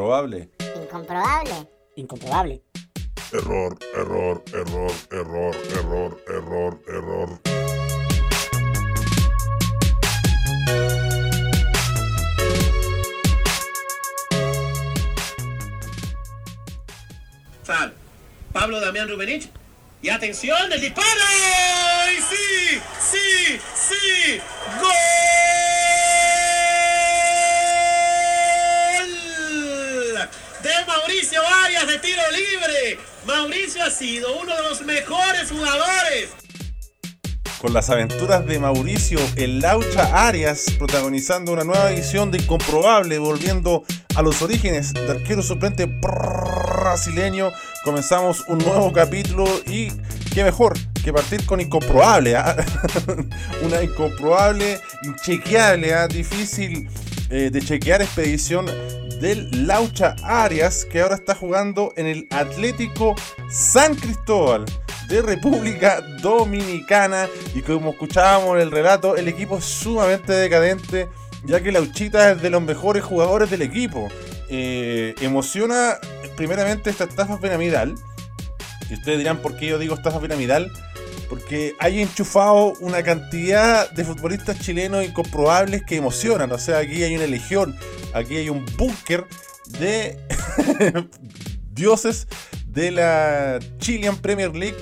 Incomprobable. Incomprobable. Incomprobable. Error, error, error, error, error, error, error. Sal. Pablo Damián Rubenich. Y atención, el disparo. ¡Y sí! ¡Sí! ¡Sí! ¡Gol! Mauricio Arias de tiro libre. Mauricio ha sido uno de los mejores jugadores con las aventuras de Mauricio El Laucha Arias, protagonizando una nueva edición de Incomprobable, volviendo a los orígenes del arquero suplente brasileño. Comenzamos un nuevo capítulo y qué mejor que partir con Incomprobable. ¿ah? una incomprobable, inchequeable, ¿ah? difícil eh, de chequear expedición del Laucha Arias, que ahora está jugando en el Atlético San Cristóbal de República Dominicana. Y como escuchábamos en el relato, el equipo es sumamente decadente, ya que Lauchita es de los mejores jugadores del equipo. Eh, emociona primeramente esta estafa piramidal. Y ustedes dirán por qué yo digo estafa piramidal. Porque hay enchufado una cantidad de futbolistas chilenos incomprobables que emocionan. O sea, aquí hay una legión, aquí hay un búnker de dioses de la Chilean Premier League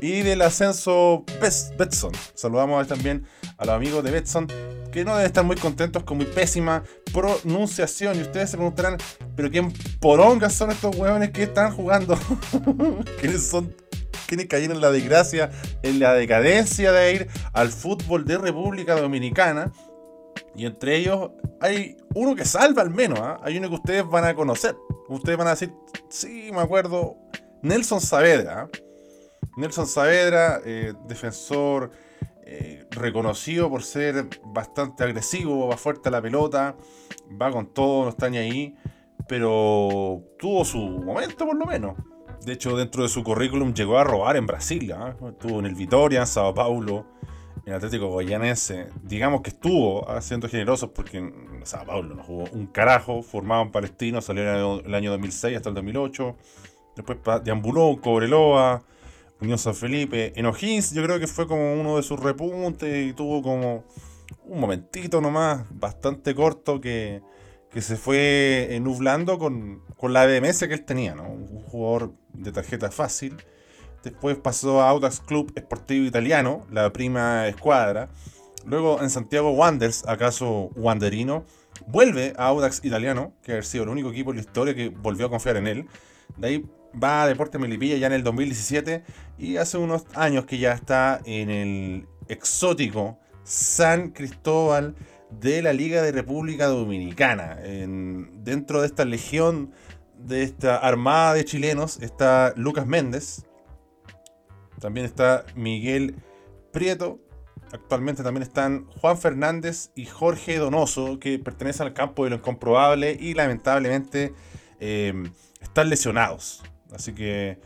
y del ascenso Betson. Saludamos también a los amigos de Betson que no deben estar muy contentos con mi pésima pronunciación. Y ustedes se preguntarán, ¿pero quién porongas son estos huevones que están jugando? ¿Quiénes son? ¿Quiénes cayeron en la desgracia, en la decadencia de ir al fútbol de República Dominicana? Y entre ellos hay uno que salva al menos. ¿ah? Hay uno que ustedes van a conocer. Ustedes van a decir, sí, me acuerdo. Nelson Saavedra. ¿ah? Nelson Saavedra, eh, defensor eh, reconocido por ser bastante agresivo, va fuerte a la pelota, va con todo, no está ni ahí, pero tuvo su momento por lo menos. De hecho, dentro de su currículum llegó a robar en Brasil, ¿ah? estuvo en el Vitoria, en Sao Paulo, en Atlético Guayanense. Digamos que estuvo ah, generosos porque en Sao Paulo no jugó un carajo, formado en Palestino, salió en el año 2006 hasta el 2008. Después deambuló Cobreloa, Unión San Felipe. En O'Higgins yo creo que fue como uno de sus repuntes y tuvo como un momentito nomás, bastante corto, que, se fue nublando con, con la BMS que él tenía, ¿no? Un jugador de tarjeta fácil. Después pasó a Audax Club Esportivo Italiano, la prima escuadra. Luego en Santiago Wanderers, acaso Wanderino, vuelve a Audax Italiano, que ha sido el único equipo en la historia que volvió a confiar en él. De ahí va a Deporte Melipilla ya en el 2017 y hace unos años que ya está en el exótico San Cristóbal de la Liga de República Dominicana. dentro de esta legión, de esta armada de chilenos, está Lucas Méndez. También está Miguel Prieto. Actualmente también están Juan Fernández y Jorge Donoso, que pertenecen al campo de lo incomprobable y lamentablemente eh, están lesionados. Así que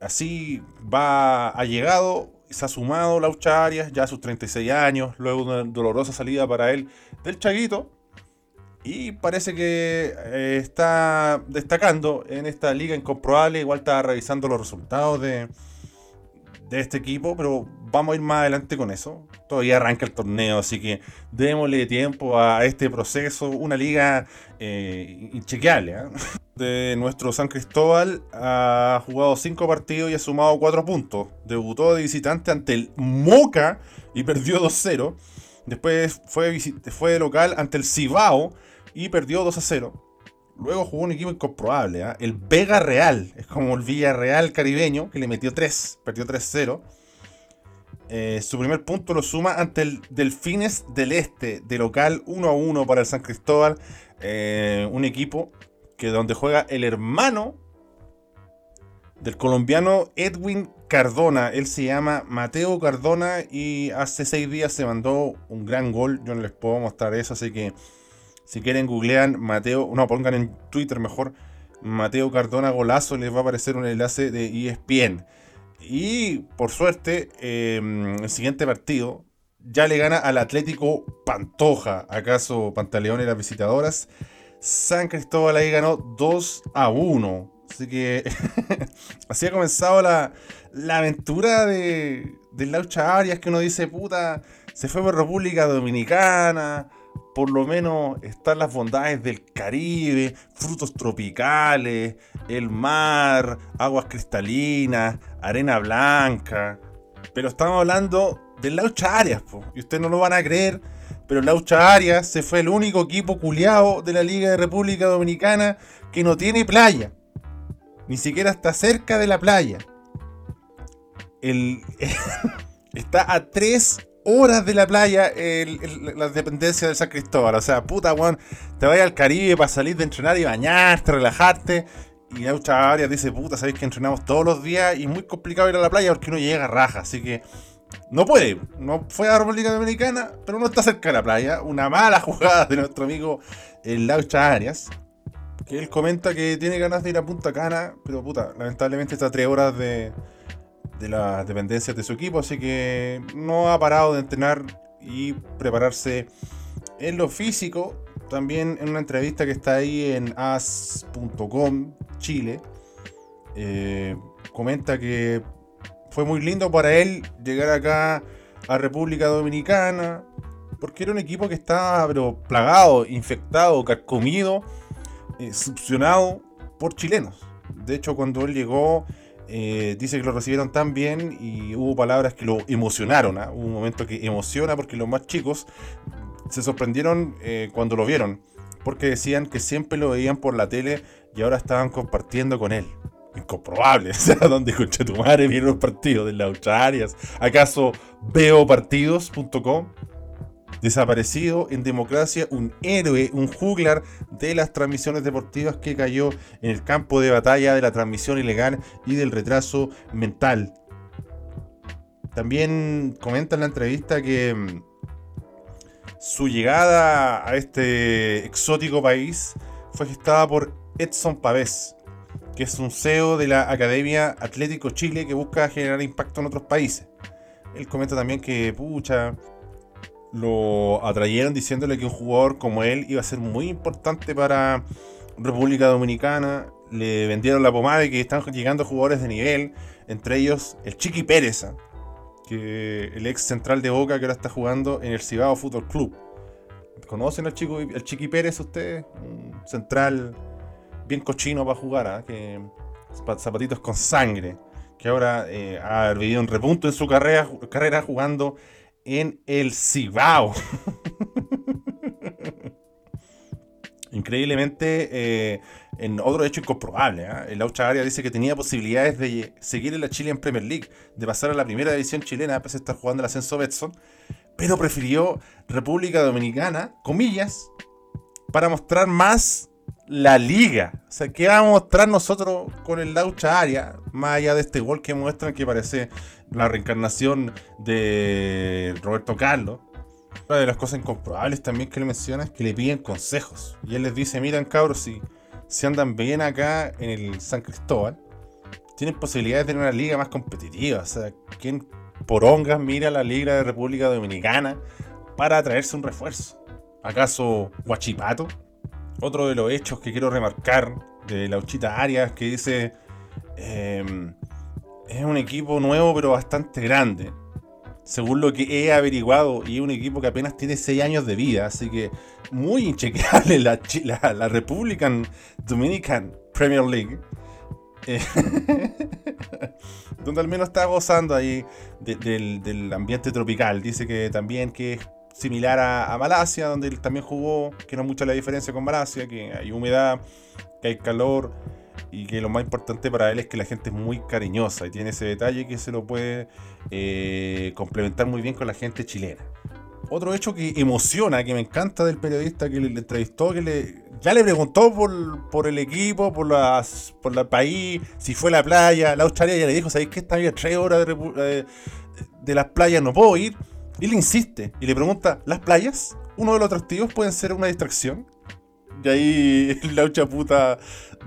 así va, ha llegado, se ha sumado Laucha Arias ya a sus 36 años, luego de una dolorosa salida para él del Chaguito. Y parece que eh, está destacando en esta liga incomprobable. Igual está revisando los resultados de, de este equipo, pero vamos a ir más adelante con eso. Todavía arranca el torneo, así que démosle tiempo a este proceso. Una liga eh, inchequeable. ¿eh? De nuestro San Cristóbal ha jugado 5 partidos y ha sumado 4 puntos. Debutó de visitante ante el Moca y perdió 2-0. Después fue, fue de local ante el Cibao y perdió 2-0. Luego jugó un equipo incomprobable, ¿ah? el Vega Real, es como el Villarreal caribeño, que le metió 3, perdió 3-0. Eh, su primer punto lo suma ante el Delfines del Este, de local 1-1 para el San Cristóbal. Eh, un equipo que donde juega el hermano del colombiano Edwin Cardona. Él se llama Mateo Cardona y hace seis días se mandó un gran gol. Yo no les puedo mostrar eso, así que si quieren, googlean Mateo, no, pongan en Twitter mejor Mateo Cardona Golazo, les va a aparecer un enlace de ESPN. Y por suerte, em, el siguiente partido ya le gana al Atlético Pantoja. ¿Acaso Pantaleón y las visitadoras? San Cristóbal ahí ganó 2 a 1. Así que así ha comenzado la, la aventura de, de Laucha Arias, que uno dice, puta, se fue por República Dominicana, por lo menos están las bondades del Caribe, frutos tropicales, el mar, aguas cristalinas, arena blanca. Pero estamos hablando de Laucha Arias, y ustedes no lo van a creer, pero Laucha Arias se fue el único equipo culiado de la Liga de República Dominicana que no tiene playa. Ni siquiera está cerca de la playa. El, está a tres horas de la playa la dependencia de San Cristóbal. O sea, puta, weón, te vayas al Caribe para salir de entrenar y bañarte, relajarte. Y Laucha Arias dice, puta, sabéis que entrenamos todos los días y es muy complicado ir a la playa porque uno llega a raja. Así que no puede. No fue a la República Dominicana, pero no está cerca de la playa. Una mala jugada de nuestro amigo el Laucha Arias. Que él comenta que tiene ganas de ir a Punta Cana, pero puta, lamentablemente está tres horas de, de las dependencias de su equipo, así que no ha parado de entrenar y prepararse en lo físico. También en una entrevista que está ahí en as.com Chile, eh, comenta que fue muy lindo para él llegar acá a República Dominicana, porque era un equipo que estaba pero, plagado, infectado, carcomido, eh, por chilenos. De hecho, cuando él llegó, eh, dice que lo recibieron tan bien y hubo palabras que lo emocionaron. ¿ah? Hubo un momento que emociona porque los más chicos se sorprendieron eh, cuando lo vieron, porque decían que siempre lo veían por la tele y ahora estaban compartiendo con él incomprobable. O sea, ¿dónde escuché tu madre vieron los partidos de las? ¿Acaso veo partidos.com? Desaparecido en democracia, un héroe, un juglar de las transmisiones deportivas que cayó en el campo de batalla de la transmisión ilegal y del retraso mental. También comenta en la entrevista que mm, su llegada a este exótico país fue gestada por Edson Pavés, que es un CEO de la Academia Atlético Chile que busca generar impacto en otros países. Él comenta también que, pucha, lo atrayeron diciéndole que un jugador como él iba a ser muy importante para República Dominicana. Le vendieron la pomada de que están llegando jugadores de nivel, entre ellos el Chiqui Pérez, que el ex central de Boca que ahora está jugando en el Cibao Fútbol Club. ¿Conocen al, Chiqui Pérez ustedes? Un central bien cochino para jugar, ¿ah? que zapatitos con sangre, que ahora eh, ha vivido un repunto en su carrera jugando en el Cibao. Increíblemente, eh, en otro hecho incomprobable, ¿eh? el Aucha Aria dice que tenía posibilidades de seguir en la Chilean Premier League, de pasar a la primera división chilena, pese a estar jugando el ascenso Betson, pero prefirió República Dominicana, comillas, para mostrar más la liga. O sea, ¿qué vamos a mostrar nosotros con el Laucha Aria? Más allá de este gol que muestran que parece la reencarnación de Roberto Carlos. Una de las cosas incomprobables también que le menciona es que le piden consejos. Y él les dice, miren cabros, si, si andan bien acá en el San Cristóbal, tienen posibilidades de tener una liga más competitiva. O sea, ¿quién porongas mira la liga de República Dominicana para traerse un refuerzo? ¿Acaso Guachipato? Otro de los hechos que quiero remarcar de la Uchita Arias que dice em, es un equipo nuevo pero bastante grande. Según lo que he averiguado, y es un equipo que apenas tiene 6 años de vida, así que muy inchequeable la, la, Republican Dominican Premier League. Eh, donde al menos está gozando ahí del, del, ambiente tropical. Dice que también que es similar a, Malasia, donde él también jugó, que no es mucha la diferencia con Malasia, que hay humedad, que hay calor y que lo más importante para él es que la gente es muy cariñosa y tiene ese detalle que se lo puede eh, complementar muy bien con la gente chilena. Otro hecho que emociona, que me encanta del periodista que le, entrevistó, que le, ya le preguntó por, el equipo, por, las, por el país, si fue la playa. La Australia ya le dijo, ¿sabéis que está bien tres horas de, eh, de las playas no puedo ir? Y le insiste y le pregunta, ¿las playas? ¿Uno de los atractivos pueden ser una distracción? Y ahí la puta,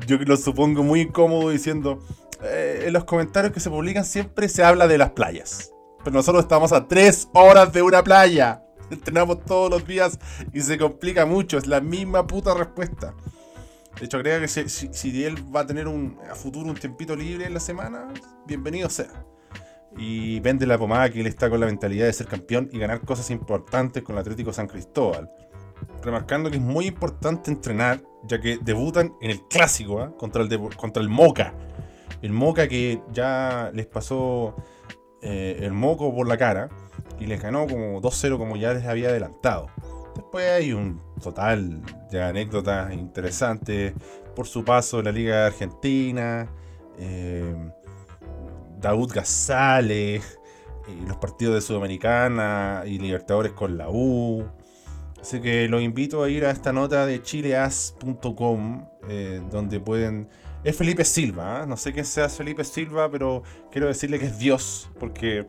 yo lo supongo muy incómodo diciendo, eh, en los comentarios que se publican siempre se habla de las playas. Pero nosotros estamos a tres horas de una playa. Entrenamos todos los días y se complica mucho. Es la misma puta respuesta. De hecho, creo que si, si- si él va a tener un, a futuro un tiempito libre en la semana, bienvenido sea. Y vende la pomada que él está con la mentalidad de ser campeón y ganar cosas importantes con el Atlético San Cristóbal. Remarcando que es muy importante entrenar, ya que debutan en el clásico ¿ah? contra, el contra el Moca. El Moca que ya les pasó eh, el moco por la cara y les ganó como 2-0 como ya les había adelantado. Después hay un total de anécdotas interesantes por su paso en la Liga Argentina, eh, Daud Gazales, y los partidos de Sudamericana y Libertadores con la U. Así que los invito a ir a esta nota de chileas.com, eh, donde pueden... Es Felipe Silva, ¿ah? no sé quién sea Felipe Silva, pero quiero decirle que es Dios, porque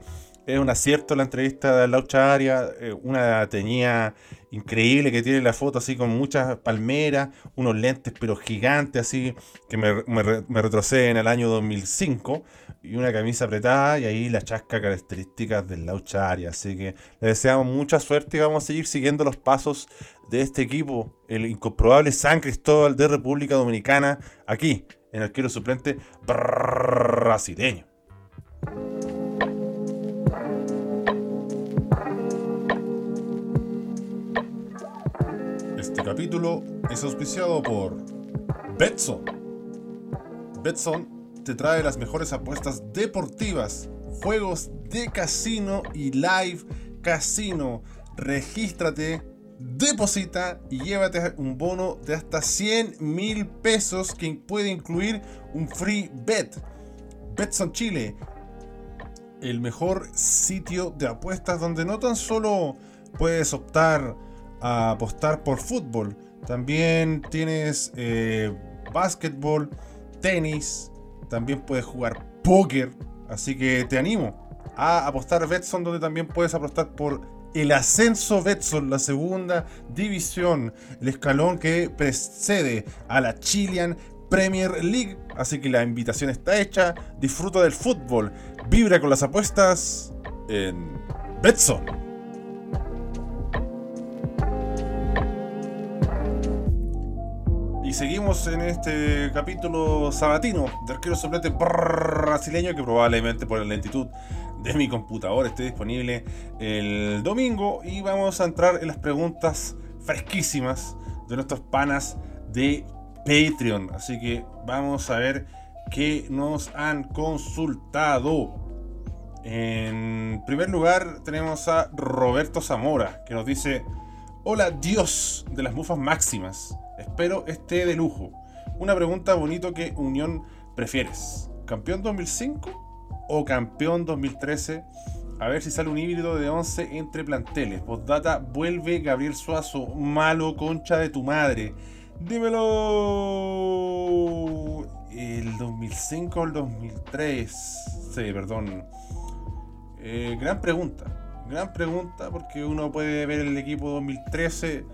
es un acierto la entrevista de Laucha Aria, eh, una teñía increíble que tiene la foto así con muchas palmeras, unos lentes pero gigantes así que me, me me retroceden al año 2005 y una camisa apretada y ahí la chasca características del Laucha Aria. Así que le deseamos mucha suerte y vamos a seguir siguiendo los pasos de este equipo, el incomprobable San Cristóbal de República Dominicana, aquí en el quiero suplente brasileño. Este capítulo es auspiciado por Betson. Betson te trae las mejores apuestas deportivas, juegos de casino y live casino. Regístrate, deposita y llévate un bono de hasta 100 mil pesos que puede incluir un free bet. Betson Chile, el mejor sitio de apuestas donde no tan solo puedes optar a apostar por fútbol, también tienes eh, básquetbol, tenis, también puedes jugar póker, así que te animo a apostar Betson donde también puedes apostar por el ascenso Betson, la segunda división, el escalón que precede a la Chilean Premier League. Así que la invitación está hecha. Disfruta del fútbol. Vibra con las apuestas en Betson. Seguimos en este capítulo sabatino de arquero suplente brasileño que probablemente por la lentitud de mi computador esté disponible el domingo. Y vamos a entrar en las preguntas fresquísimas de nuestros panas de Patreon. Así que vamos a ver qué nos han consultado. En primer lugar tenemos a Roberto Zamora que nos dice... Hola Dios de las mufas máximas. Espero esté de lujo. Una pregunta bonito que Unión prefieres. ¿Campeón 2005 o campeón 2013? A ver si sale un híbrido de 11 entre planteles. Postdata, vuelve Gabriel Suazo. Malo concha de tu madre. Dímelo. El 2005 o el 2003. Sí, perdón. Eh, gran pregunta. Gran pregunta porque uno puede ver el equipo 2013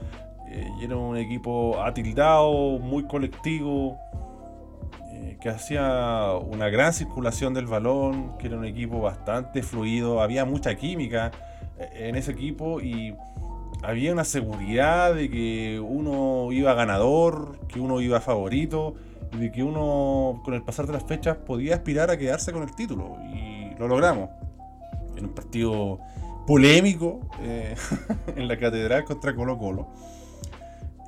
eh, era un equipo atildado, muy colectivo, eh, que hacía una gran circulación del balón, era un equipo bastante fluido, había mucha química eh, en ese equipo y había una seguridad de que uno iba ganador, que uno iba favorito y de que uno con el pasar de las fechas podía aspirar a quedarse con el título y lo logramos en un partido polémico en la catedral contra Colo Colo.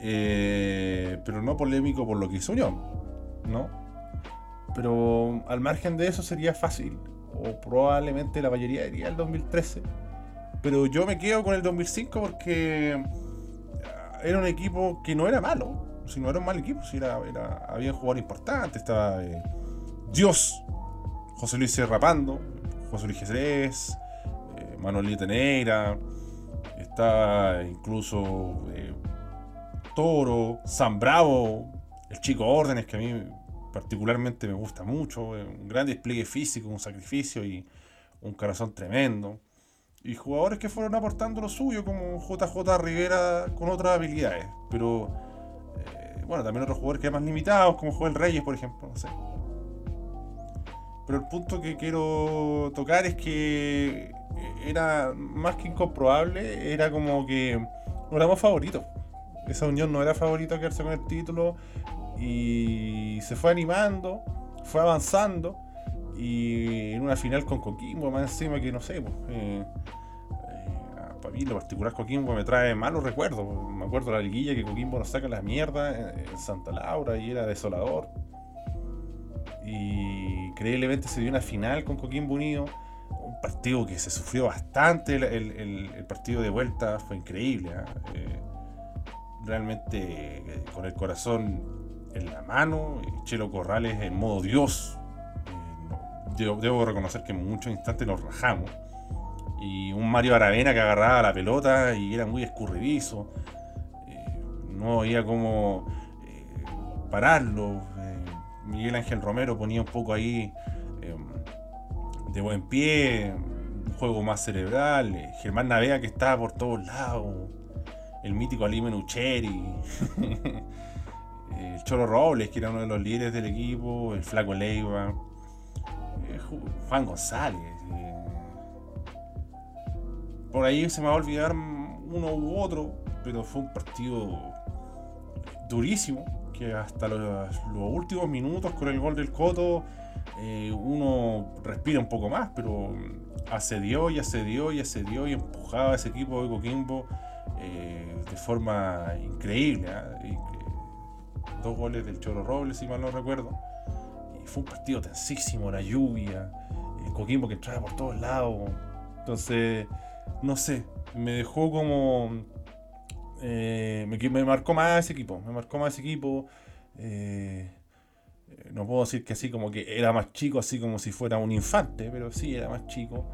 Eh, pero no polémico por lo que hizo Unión, ¿no? Pero al margen de eso sería fácil, o probablemente la mayoría diría el 2013. Pero yo me quedo con el 2005 porque era un equipo que no era malo, si no era un mal equipo, si era, era, había un jugador importante, estaba eh, Dios, José Luis Serrapando, José Luis Jerez, eh, Manuelito Neira, está incluso eh, Toro, San Bravo, el chico Órdenes, que a mí particularmente me gusta mucho, eh, un gran despliegue físico, un sacrificio y un corazón tremendo. Y jugadores que fueron aportando lo suyo, como JJ Rivera con otras habilidades. Pero, eh, bueno, también otros jugadores que eran más limitados, como Joel Reyes, por ejemplo, no sé. Pero el punto que quiero tocar es que era más que incomprobable, era como que no éramos favoritos. Esa unión no era favorito a quedarse con el título. Y se fue animando, fue avanzando. Y en una final con Coquimbo, más encima que no sé, pues, eh, eh, para mí lo particular Coquimbo me trae malos recuerdos. Me acuerdo la liguilla que Coquimbo nos saca la mierda en, Santa Laura y era desolador. Y increíblemente se dio una final con Coquimbo Unido. Un partido que se sufrió bastante. El partido de vuelta fue increíble. ¿ah? Eh, realmente eh, con el corazón en la mano. eh, Chelo Corrales en modo Dios. Eh, debo, reconocer que en muchos instantes nos rajamos. Y un Mario Aravena que agarraba la pelota y era muy escurridizo. No había como eh, pararlo. Miguel Ángel Romero ponía un poco ahí de buen pie, un juego más cerebral. Germán Navea que estaba por todos lados. El mítico Ali Menucheri. el Cholo Robles, que era uno de los líderes del equipo. El Flaco Leiva. eh, Ju- Juan González. eh, por ahí se me va a olvidar uno u otro, pero fue un partido durísimo, que hasta los, últimos minutos con el gol del Coto eh, uno respira un poco más, pero asedió y asedió y asedió y empujaba a ese equipo de Coquimbo eh, de forma increíble. ¿ah? Dos goles del Choro Robles, si mal no recuerdo. Y fue un partido tensísimo, la lluvia, el Coquimbo que entraba por todos lados. Entonces, no sé, me dejó como. eh, me, me marcó más ese equipo, me marcó más ese equipo. eh, no puedo decir que así como que era más chico, así como si fuera un infante, pero sí era más chico.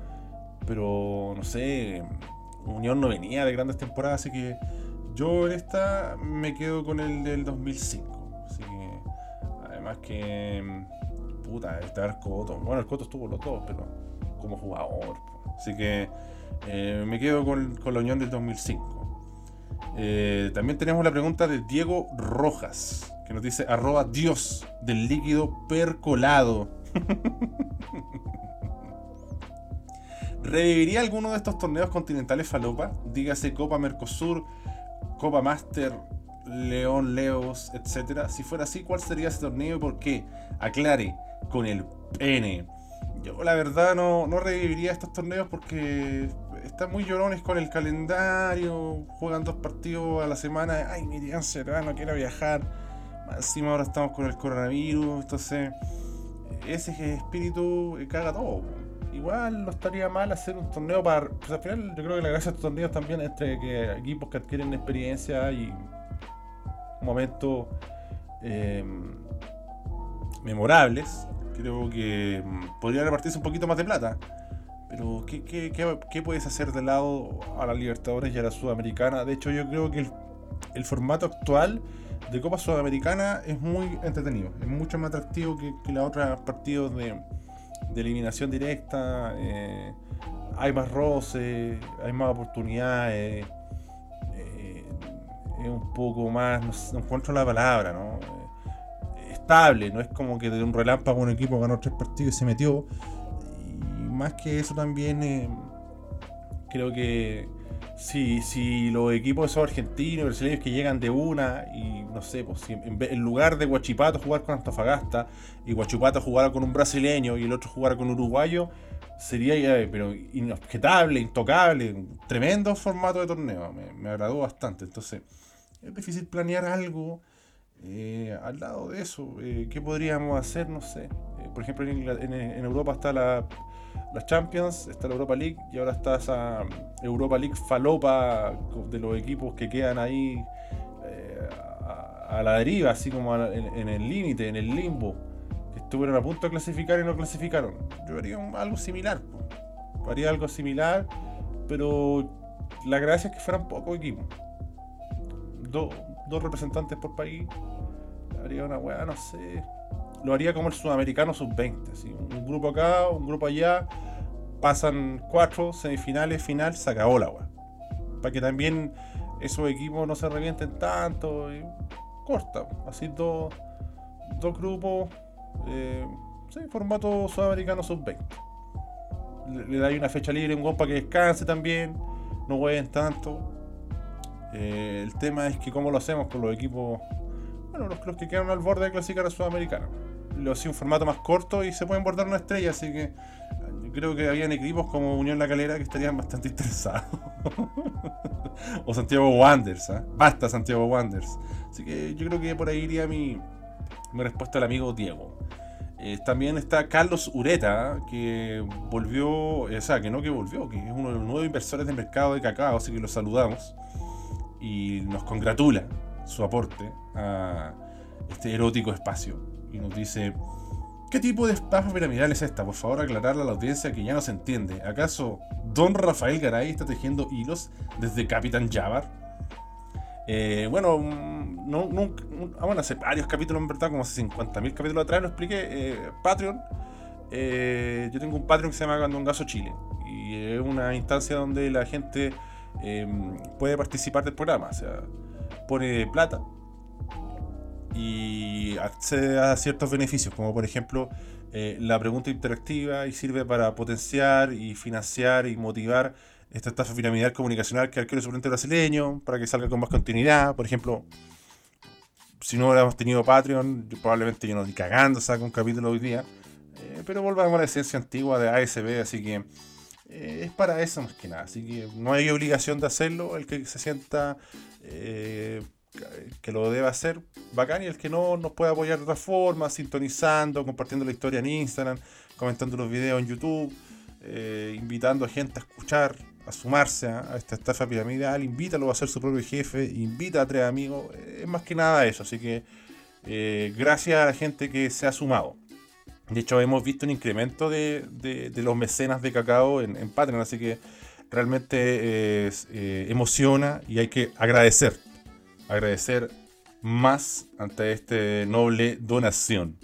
Pero no sé, Unión no venía de grandes temporadas, así que yo en esta me quedo con el del 2005. Así que, además que, puta, este el Coto. Bueno, el Coto estuvo los dos, pero como jugador. Así que eh, me quedo con, con la Unión del 2005. Eh, también tenemos la pregunta de Diego Rojas, que nos dice arroba Dios del líquido percolado. ¿Reviviría alguno de estos torneos continentales falopa? Dígase Copa Mercosur, Copa Master, León Leos, etcétera. Si fuera así, ¿cuál sería ese torneo y por qué? Aclare, con el pene. Yo la verdad no, no reviviría estos torneos porque están muy llorones con el calendario, juegan dos partidos a la semana, ay, mi día no quiero viajar, encima ahora estamos con el coronavirus, entonces ese espíritu caga todo. Igual no estaría mal hacer un torneo para... Pues al final yo creo que la gracia de estos torneos también es entre que equipos que adquieren experiencia y momentos eh, memorables, creo que mm, podría repartirse un poquito más de plata. Pero, ¿qué, qué, qué- qué puedes hacer de lado a la Libertadores y a la Sudamericana? De hecho, yo creo que el, el formato actual de Copa Sudamericana es muy entretenido. Es mucho más atractivo que, que los otros partidos de, de eliminación directa. eh, hay más roce, hay más oportunidades. eh, es un poco más, no, encuentro la palabra, ¿no? Eh, estable, no es como que de un relámpago un equipo ganó tres partidos y se metió. Y más que eso también creo que si, si los equipos son argentinos, brasileños que llegan de una y no sé, pues si en, en lugar de Guachipato jugar con Antofagasta y Guachipato jugara con un brasileño y el otro jugara con un uruguayo, sería ya, pero inobjetable, intocable, un tremendo formato de torneo, me, agradó bastante. Entonces, es difícil planear algo eh, al lado de eso. eh, ¿Qué podríamos hacer? No sé. Eh, por ejemplo, en- en Europa está la, la Champions, está la Europa League y ahora está esa Europa League falopa de los equipos que quedan ahí eh, a, la deriva, así como en, el límite, en el limbo, que estuvieron a punto de clasificar y no clasificaron. Yo haría algo similar. Haría algo similar, pero la gracia es que fueran pocos equipos. Do- dos representantes por país. Haría una weá, no sé. Lo haría como el sudamericano sub-20. así, Un grupo acá, un grupo allá. Pasan cuatro semifinales, final, se acabó la. Para que también esos equipos no se revienten tanto. y corta. Así dos, dos grupos. Eh, sí, formato sudamericano sub-20. Le, le dais una fecha libre a un para que descanse también. No jueguen tanto. Eh, el tema es que cómo lo hacemos con los equipos bueno, los, los que quedan al borde de Clasicar Sudamericana. Lo hacía un formato más corto y se pueden bordar una estrella, así que yo creo que habían equipos como Unión La Calera que estarían bastante interesados. o Santiago Wanderers, ¿ah? Basta Santiago Wanderers. Así que yo creo que por ahí iría mi, respuesta al amigo Diego. Eh, también está Carlos Ureta, que volvió, o sea, que no que volvió, que es uno de los nuevos inversores del mercado de cacao, así que lo saludamos y nos congratula su aporte a este erótico espacio. Y nos dice, ¿qué tipo de estafa piramidal es esta? Por favor, aclararle a la audiencia que ya no se entiende. ¿Acaso Don Rafael Garay está tejiendo hilos desde Capitán Javar? Eh, bueno, mm, ah, bueno, hace varios capítulos en verdad, como hace 50.000 capítulos atrás lo expliqué. Eh, Patreon. Eh, yo tengo un Patreon que se llama Gandongazo Chile. Y es una instancia donde la gente em, puede participar del programa. O sea, pone plata y accede a ciertos beneficios, como por ejemplo la pregunta interactiva y sirve para potenciar y financiar y motivar esta estafa piramidal comunicacional que arquero suplente brasileño, para que salga con más continuidad. Por ejemplo, si no hubiéramos tenido Patreon, probablemente yo no estoy cagando saco un capítulo hoy día. Eh, pero volvamos a la esencia antigua de ASB, así que eh, es para eso más que nada. Así que no hay obligación de hacerlo. El que se sienta eh, que lo deba hacer, bacán. Y el que no, nos puede apoyar de otra forma, sintonizando, compartiendo la historia en Instagram, comentando los videos en YouTube, invitando a gente a escuchar a sumarse a, esta estafa piramidal, invítalo a ser su propio jefe, invita a tres amigos, es más que nada eso, así que eh, gracias a la gente que se ha sumado. De hecho, hemos visto un incremento de, los mecenas de cacao en, Patreon, así que realmente eh, emociona y hay que agradecer, agradecer más ante esta noble donación.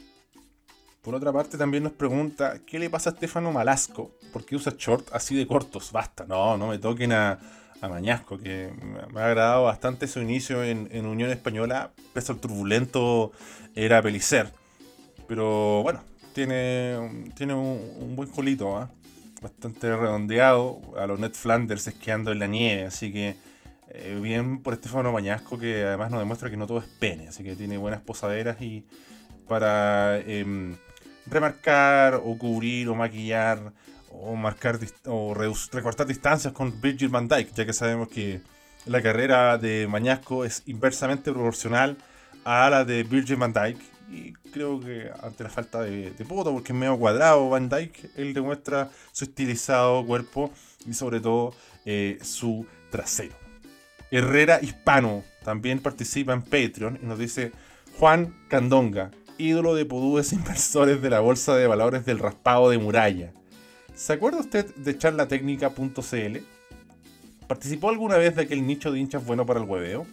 Por otra parte, también nos pregunta, ¿qué le pasa a Estefano Malasco? ¿Por qué usa short así de cortos? Basta, no, no me toquen a, Mañasco, que me ha agradado bastante su inicio en, Unión Española, pese al turbulento era Pelicer. Pero bueno, tiene, tiene un, buen colito, ¿ah? bastante redondeado, a los Ned Flanders esquiando en la nieve, así que eh, bien por Estefano Mañasco, que además nos demuestra que no todo es pene, así que tiene buenas posaderas y para... Em, remarcar o cubrir o maquillar o marcar o recortar distancias con Virgil van Dyke, ya que sabemos que la carrera de Mañasco es inversamente proporcional a la de Virgil van Dyke. Y creo que ante la falta de, de porque es medio cuadrado Van Dyke, él demuestra su estilizado cuerpo y sobre todo eh, su trasero. Herrera Hispano también participa en Patreon y nos dice Juan Candonga, ídolo de pudúes inversores de la bolsa de valores del raspado de muralla. ¿Se acuerda usted de charlatecnica.cl? ¿Participó alguna vez de aquel nicho de hinchas bueno para el hueveo?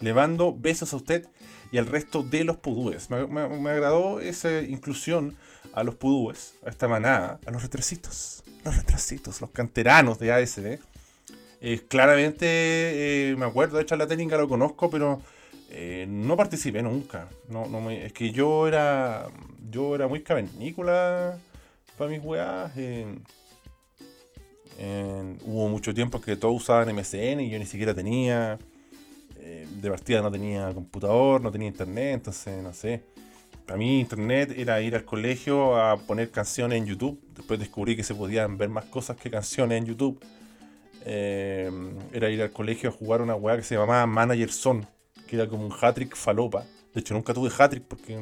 Le mando besos a usted y al resto de los pudúes. Me, agradó esa inclusión a los pudúes, a esta manada, a los retrasitos, los retrasitos, los canteranos de ASD. Eh, claramente eh, me acuerdo de charlatecnica, lo conozco, pero eh, no participé nunca. No, no me, es que yo era. Yo era muy cavernícola para mis weas. hubo mucho tiempo que todos usaban MSN y yo ni siquiera tenía. De partida no tenía computador, no tenía internet, entonces no sé. Para mí internet era ir al colegio a poner canciones en YouTube. Después descubrí que se podían ver más cosas que canciones en YouTube. Eh, era ir al colegio a jugar una weá que se llamaba Manager Zone que era como un hat-trick falopa. De hecho, nunca tuve hat-trick porque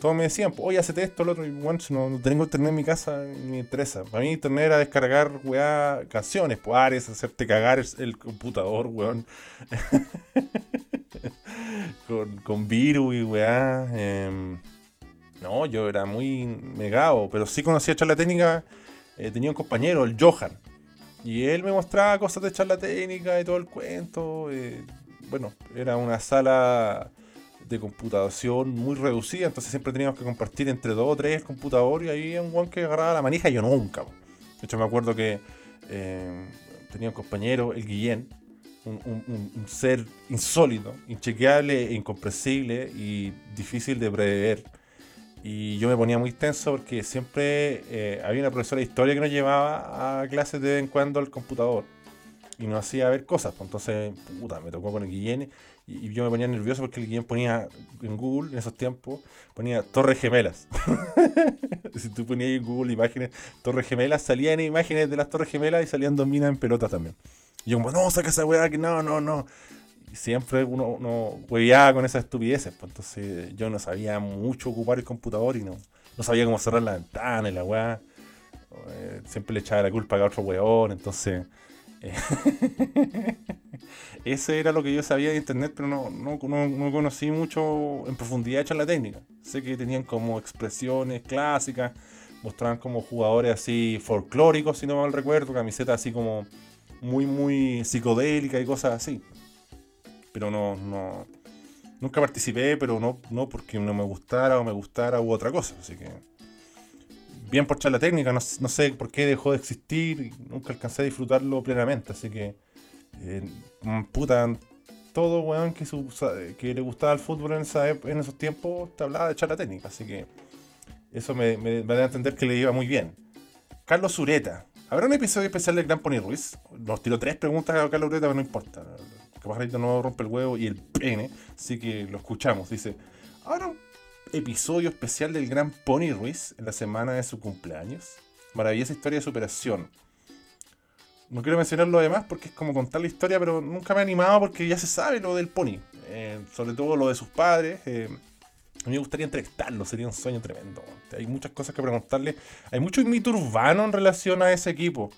todos me decían, oye, hacete esto, lo otro. Y bueno, no, tengo internet en mi casa, ni me interesa. Para mí, internet era descargar, weá, canciones, pues, hacerte cagar el, computador, weón. con, con virus y weá. Em, no, yo era muy negado, pero sí conocía charla técnica. Eh, tenía un compañero, el Johan. Y él me mostraba cosas de charla técnica y todo el cuento. Eh, bueno, era una sala de computación muy reducida, entonces siempre teníamos que compartir entre dos o tres computadores y ahí un guan que agarraba la manija y yo nunca. De hecho, me acuerdo que eh, tenía un compañero, el Guillén, un, ser insólito, inchequeable, e incomprensible y difícil de prever. Y yo me ponía muy tenso porque siempre eh, había una profesora de historia que nos llevaba a clases de vez en cuando al computador. y nos hacía ver cosas. Pues entonces, puta, me tocó con el Guillén y, yo me ponía nervioso porque el Guillén ponía en Google en esos tiempos, ponía Torres Gemelas. si tú ponías en Google imágenes, Torres Gemelas, salían imágenes de las Torres Gemelas y salían dos minas en pelota también. Y yo como, no, saca esa weá, que no, no, no. Siempre uno, uno hueveaba con esas estupideces. Pues entonces yo no sabía mucho ocupar el computador y no, no sabía cómo cerrar la ventana y la weá. Eh, siempre le echaba la culpa a otro weón, entonces... eh, Ese era lo que yo sabía de internet, pero no, no, no- no conocí mucho en profundidad hecha la técnica. Sé que tenían como expresiones clásicas, mostraban como jugadores así folclóricos, si no mal recuerdo, camisetas así como muy, muy psicodélicas y cosas así. Pero no, no. Nunca participé, pero no, no porque no me gustara o me gustara u otra cosa. Así que. Bien por charla técnica, no, no sé por qué dejó de existir nunca alcancé a disfrutarlo plenamente. Así que. eh, mm, puta, todo weón que, su- que le gustaba el fútbol en, esa en esos tiempos te hablaba de charla técnica. Así que. Eso me, me, me da a entender que le iba muy bien. Carlos Ureta. ¿Habrá un episodio especial del Gran Pony Ruiz? Nos tiró tres preguntas a Carlos Ureta, pero no importa. Capaz ahorita no rompe el huevo y el pene. Así que lo escuchamos. Dice: ¿Habrá un episodio especial del Gran Pony Ruiz en la semana de su cumpleaños? Maravillosa historia de superación. No quiero mencionar lo demás porque es como contar la historia, pero nunca me he animado porque ya se sabe lo del pony. Eh, sobre todo lo de sus padres. eh, a mí me gustaría entrevistarlo, sería un sueño tremendo. Hay muchas cosas que preguntarle. Hay mucho mito urbano en relación a ese equipo.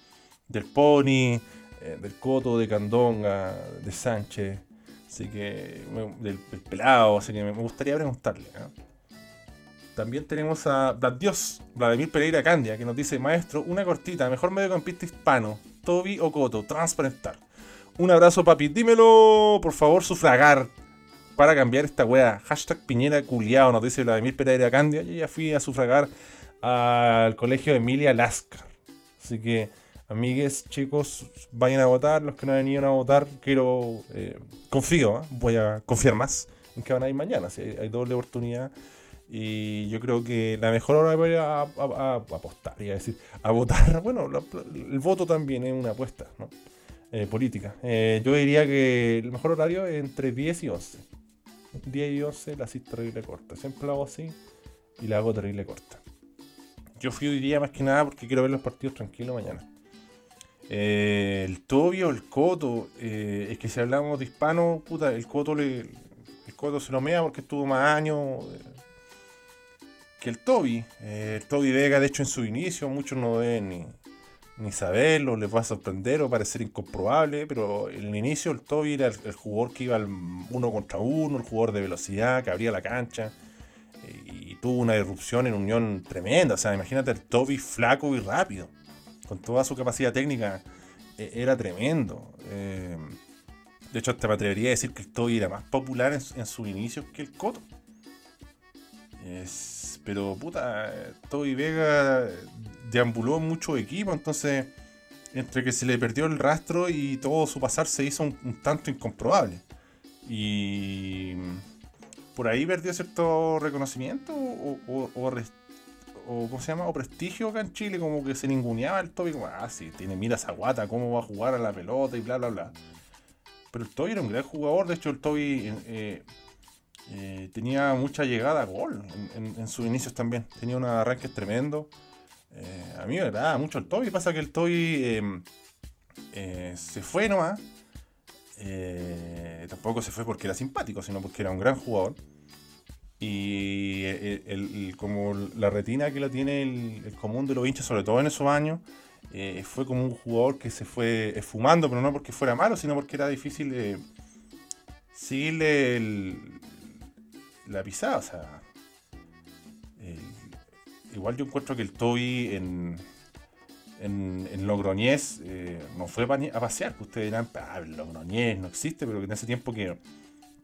Del Pony, eh, del Coto, de Candonga, de Sánchez. Así que. Del, del Pelado. Así que me gustaría preguntarle. ¿ah? También tenemos a Dios, Vladimir Pereira Candia, que nos dice: Maestro, una cortita, mejor mediocampista hispano, Toby o Coto, transparentar. Un abrazo, papi. Dímelo, por favor, sufragar para cambiar esta wea. Hashtag Piñera culiao, nos dice Vladimir Pereira Candia. Yo ya fui a sufragar al colegio de Emilia Lascar. Así que, amigues, chicos, vayan a votar. Los que no han venido a votar, quiero. eh, confío, ¿eh? voy a confiar más en que van a ir mañana. si hay, hay doble oportunidad. Y yo creo que la mejor hora para ir a, a- a- apostar, iba a decir, a votar. Bueno, el voto también es una apuesta, ¿no? Eh, política. Yo diría que el mejor horario es entre 10 y 11. 10 y 11 la haces terrible corta. Siempre la hago así y la hago terrible corta. Yo fui hoy día más que nada porque quiero ver los partidos tranquilos mañana. Eh, el Tobio, el Coto, eh, es que si hablamos de hispano, puta, el Coto le, el Coto se lo mea porque estuvo más años eh, que el Toby. Eh, el Toby Vega, de hecho, en su inicio, muchos no deben ni, ni saberlo, les va a sorprender o parecer incomprobable, pero en el inicio el Toby era el, el jugador que iba al uno contra uno, el jugador de velocidad, que abría la cancha, y tuvo una irrupción en Unión tremenda. O sea, imagínate el Toby flaco y rápido, con toda su capacidad técnica, eh, era tremendo. Eh, de hecho, hasta me atrevería a decir que el Toby era más popular en, en sus inicios que el Coto. Pero puta, Toby Vega deambuló en muchos equipos, entonces entre que se le perdió el rastro y todo su pasar se hizo un, tanto incomprobable. Y por ahí perdió cierto reconocimiento o, o, ¿cómo se llama? o prestigio acá en Chile, como que se ninguneaba el Toby, como, ah, sí, tiene mira esa guata, cómo va a jugar a la pelota y bla, bla, bla. Pero el Toby era un gran jugador, de hecho el Toby eh, eh, tenía mucha llegada a gol en, sus inicios también. Tenía unos arranques tremendos. Eh, a mí me agrada mucho el Toby. Pasa que el Toby eh, se fue nomás. Tampoco se fue porque era simpático, sino porque era un gran jugador. Y eh, el- como la retina que la tiene el, común de los hinchas, sobre todo en esos años, eh, fue como un jugador que se fue esfumando, pero no porque fuera malo, sino porque era difícil eh, seguirle la pisada. O sea, igual yo encuentro que el Toby en, en, Logroñés eh, no fue a pasear, que ustedes dirán, ah, Logroñés no existe, pero en ese tiempo que,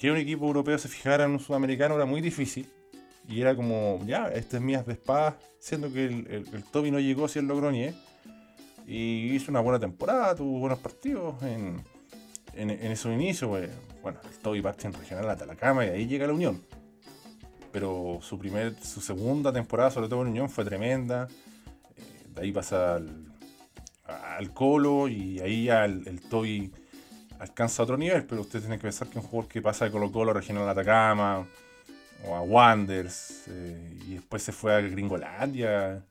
que un equipo europeo se fijara en un sudamericano era muy difícil. Y era como, ya, este es mías de espada, siendo que el, Toby no llegó hacia el Logroñés. Y hizo una buena temporada, tuvo buenos partidos en, en, en esos inicios. pues, Bueno, el Toby parte en regional a Talacama y ahí llega la Unión. Pero su primer, su segunda temporada, sobre todo en Unión, fue tremenda. Eh, de ahí pasa al, al Colo y ahí ya el, el Toby alcanza otro nivel, pero ustedes tienen que pensar que un jugador que pasa de Colo Colo a Regional Atacama o a Wanders eh, y después se fue a Gringolandia.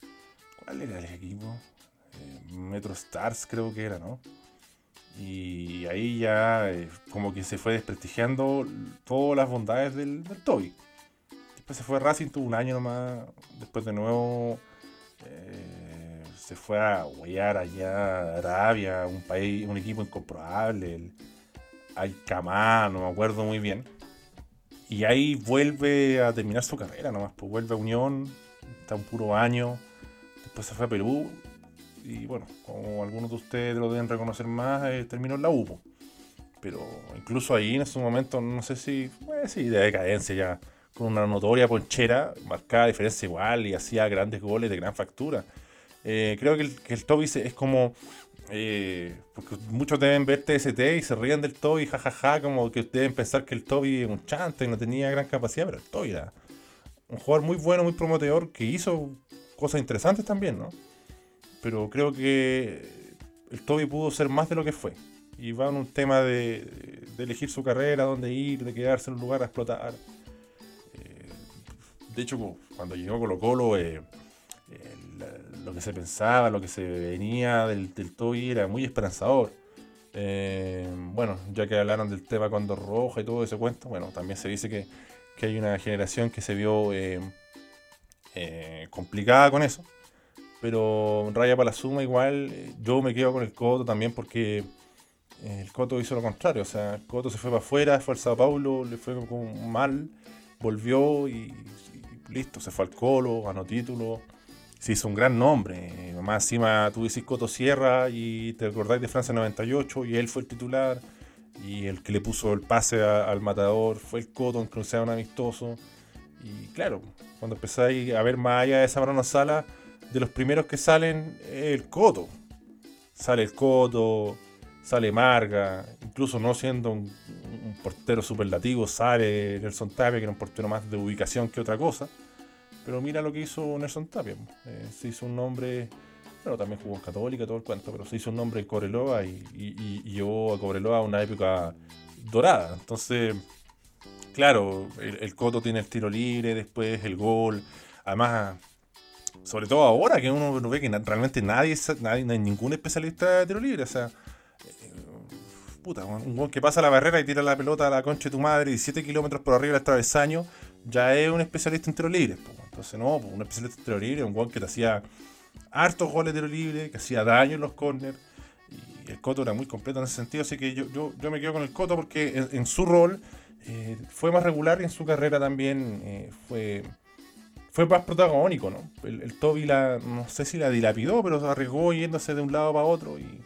¿Cuál era el equipo? Eh, Metro Stars creo que era, ¿no? Y ahí ya eh, como que se fue desprestigiando todas las bondades del, del Toby. Después se fue a Racing, tuvo un año nomás. Después de nuevo eh, se fue a huear allá Arabia, un país, un equipo incomprobable. El Alcamá, no me acuerdo muy bien. Y ahí vuelve a terminar su carrera nomás. Pues vuelve a Unión, está un puro año. Después se fue a Perú. Y bueno, como algunos de ustedes lo deben reconocer más, eh, terminó en la UPO. Pero incluso ahí en ese momento, no sé si, pues sí, de decadencia ya, con una notoria ponchera, marcada diferencia igual y hacía grandes goles de gran factura. Eh, creo que el, que el Toby es como. eh, porque muchos deben ver TST y se ríen del Toby, jajaja, como que deben pensar que el Toby es un chante y no tenía gran capacidad, pero el Toby era un jugador muy bueno, muy prometedor, que hizo cosas interesantes también, ¿no? Pero creo que el Toby pudo ser más de lo que fue. Y va en un tema de, elegir su carrera, dónde ir, de quedarse en un lugar a explotar. Eh, de hecho, cu- cuando llegó Colo Colo, el- lo que se pensaba, lo que se venía del, del era muy esperanzador. Eh, bueno, ya que hablaron del tema cuando Roja y todo ese cuento, bueno, también se dice que, que hay una generación que se vio eh, eh, complicada con eso. Pero raya para la suma, igual yo me quedo con el Coto también porque el Coto hizo lo contrario. O sea, Coto se fue para afuera, fue al Sao Paulo, le fue mal, volvió y, y listo, se fue al Colo, ganó título. Se hizo un gran nombre. eh, Más encima tú dices Coto Sierra y te acordáis de Francia 98 y él fue el titular. Y el que le puso el pase al matador fue el Coto, aunque sea un amistoso. Y claro, cuando empezáis a ver más allá de esa Zamorano Sala, de los primeros que salen es el Coto. Sale el Coto, sale Marga, incluso no siendo un, un portero superlativo, sale Nelson Tapia, que era un portero más de ubicación que otra cosa. Pero mira lo que hizo Nelson Tapia. eh, se hizo un nombre, bueno, también jugó en Católica, todo el cuento, pero se hizo un nombre en Cobreloa y, y- y- llevó a Cobreloa a una época dorada. Entonces, claro, el, Coto tiene el tiro libre, después el gol. Además, sobre todo ahora que uno ve que realmente nadie, nadie, no hay ningún especialista de tiro libre. O sea, eh, puta, un gol que pasa la barrera y tira la pelota a la concha de tu madre 17 kilómetros por arriba del travesaño, ya es un especialista en tiro libre. Entonces, no, po, un especialista en tiro libre, un gol que te hacía hartos goles de tiro libre, que hacía daño en los corners. Y el Coto era muy completo en ese sentido, así que yo, yo, me quedo con el Coto porque en, su rol eh, fue más regular y en su carrera también eh, fue, fue más protagónico, ¿no? El, Toby la, no sé si la dilapidó, pero se arriesgó yéndose de un lado para otro y,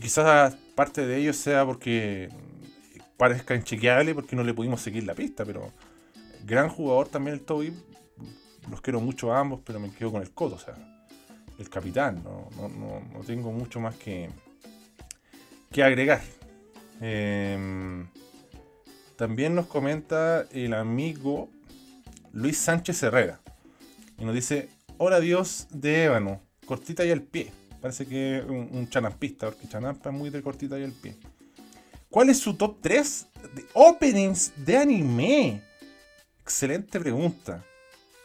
quizás parte de ello sea porque parezca inchequeable porque no le pudimos seguir la pista, pero gran jugador también el Toby, los quiero mucho a ambos, pero me quedo con el Coto, o sea, el capitán, no, no, no, no tengo mucho más que, que agregar. Em, también nos comenta el amigo Luis Sánchez Herrera. Y nos dice, hola Dios de ébano, cortita y al pie. Parece que un, un chanampista, porque chanampa es muy de cortita y al pie. ¿Cuál es su top 3 de openings de anime? Excelente pregunta.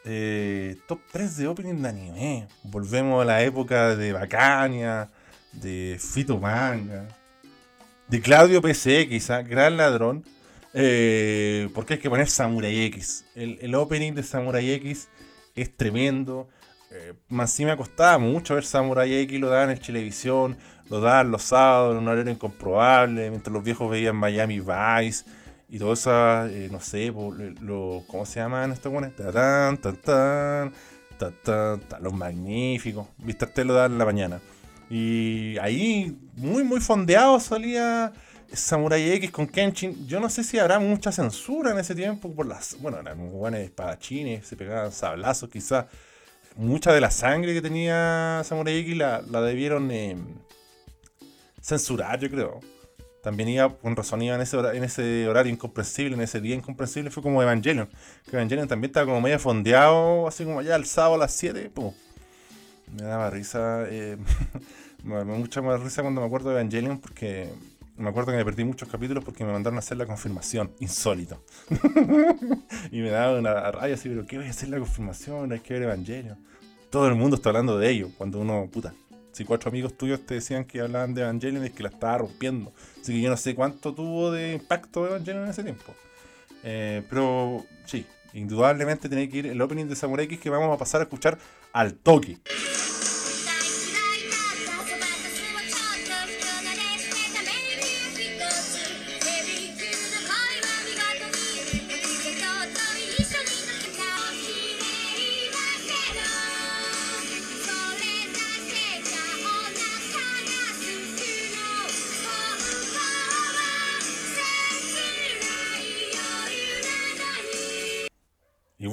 Eh, top 3 de opening de anime. Volvemos a la época de Bacania, de Fito Manga, de Claudio PC, quizá, gran ladrón. Eh, porque hay que poner Samurai X. El, el opening de Samurai X es tremendo. Eh, más me costaba mucho ver Samurai X, lo daban en televisión, lo daban los sábados en un horario incomprobable, mientras los viejos veían Miami Vice y eso, eh, no sé, lo, ¿cómo se llaman estos buenos? Tatán, tatán, tatán, los magníficos. Viste, te lo daban en la mañana. Y ahí, muy, muy fondeado salía Samurai X con Kenshin. Yo no sé si habrá mucha censura en ese tiempo por las. Bueno, eran buenos espadachines, se pegaban sablazos, quizás. Mucha de la sangre que tenía Samurai X la, la debieron eh, censurar, yo creo. También iba, con razón, iba en ese, hora- en ese horario incomprensible, en ese día incomprensible, fue como Evangelion. Que Evangelion también estaba como medio fondeado, así como ya el sábado a las 7, pum. Me daba risa eh, Me mucha más risa cuando me acuerdo de Evangelion porque me acuerdo que me perdí muchos capítulos porque me mandaron a hacer la confirmación, insólito. y me daba una raya así, pero ¿qué voy a hacer la confirmación? Hay que ver Evangelion. Todo el mundo está hablando de ello, cuando uno, puta, si cuatro amigos tuyos te decían que hablaban de Evangelion es que la estaba rompiendo. Así que yo no sé cuánto tuvo de impacto Evangelion en ese tiempo. Eh, pero sí, indudablemente tiene que ir el opening de Samurai X que vamos a pasar a escuchar al toque.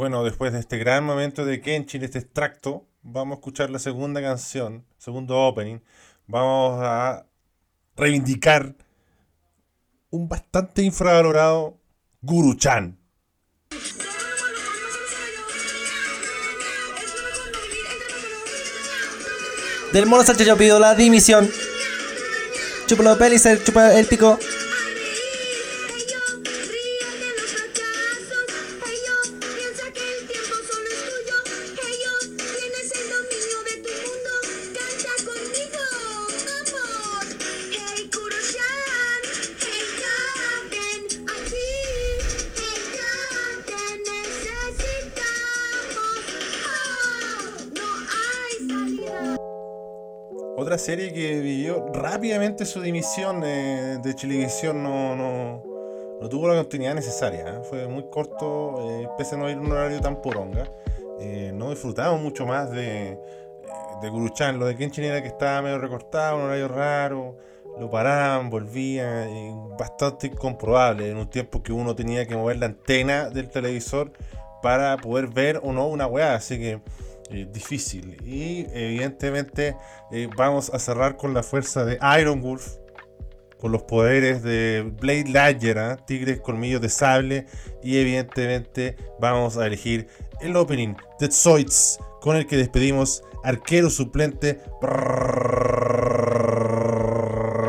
Bueno, después de este gran momento de Kenshin, este extracto, vamos a escuchar la segunda canción, segundo opening. Vamos a reivindicar un bastante infravalorado Guru-chan. Del mono Sánchez yo pido la dimisión. Chupa pelis, chupa el pico. Su dimisión eh, de Chilevisión no, no, tuvo la continuidad necesaria. ¿eh? Fue muy corto, eh, pese a no ir un horario tan poronga. no disfrutamos mucho más de, de Guruchan. Lo de Kenshin era que estaba medio recortado, un horario raro. Lo paraban, volvían, bastante incomprobable en un tiempo que uno tenía que mover la antena del televisor para poder ver o no una weá. Así que eh, difícil. Y evidentemente eh, vamos a cerrar con la fuerza de Iron Wolf, con los poderes de Blade Ladger, ¿ah? Tigres Colmillos de Sable. Y evidentemente vamos a elegir el opening de Zoids, con el que despedimos arquero suplente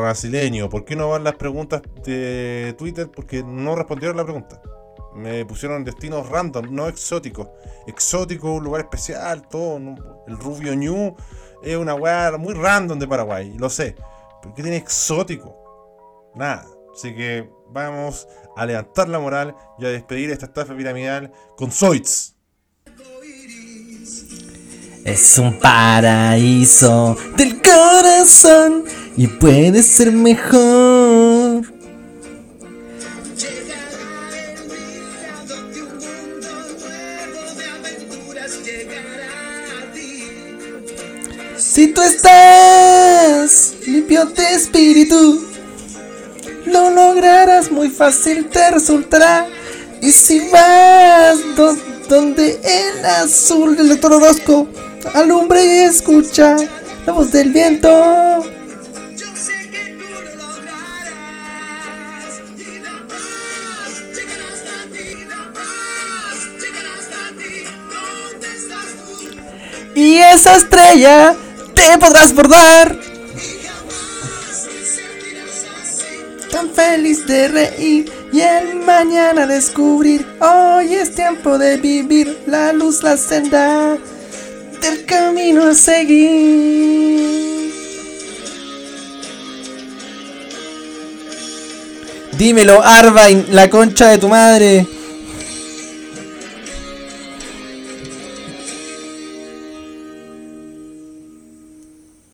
brasileño. ¿Por qué no van las preguntas de Twitter? Porque no respondieron la pregunta. Me pusieron destinos random, no exóticos. Exótico, un lugar especial, todo. El Rubio Ñu es una weá muy random de Paraguay, lo sé. ¿Pero qué tiene exótico? Nada. Así que vamos a levantar la moral y a despedir esta estafa piramidal con Zoids. Es un paraíso del corazón y puede ser mejor. Fácil, te resultará. Y si vas donde el azul del doctor Orozco alumbre y escucha la voz del viento. Y esa estrella te podrás bordar. Feliz de reír y el mañana descubrir. Hoy es tiempo de vivir la luz, la senda del camino a seguir. Dímelo, Arvain, la concha de tu madre.